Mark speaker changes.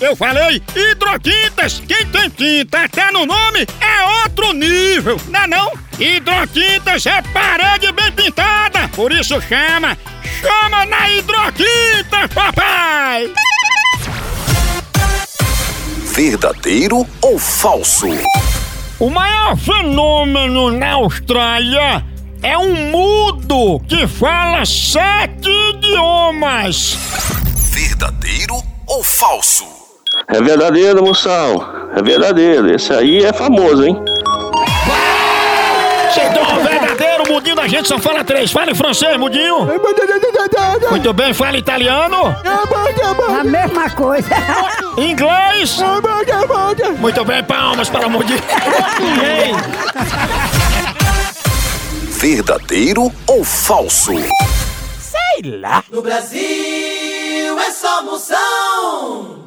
Speaker 1: Eu falei hidrotintas. Quem tem tinta até no nome é outro nível, não é não? Hidrotintas é parede bem pintada, por isso chama, chama na hidrotinta, papai!
Speaker 2: Verdadeiro ou falso?
Speaker 1: O maior fenômeno na Austrália é um mudo que fala sete idiomas.
Speaker 2: Verdadeiro ou falso?
Speaker 3: É verdadeiro, moção. É verdadeiro. Esse aí é famoso, hein?
Speaker 1: Verdadeiro, mudinho da gente só fala três. Fala em francês, mudinho. Muito bem, fala italiano.
Speaker 4: A mesma coisa.
Speaker 1: Inglês. Muito bem, palmas para o mudinho. Ei,
Speaker 2: Verdadeiro ou falso?
Speaker 1: sei lá.
Speaker 5: No Brasil é só moção.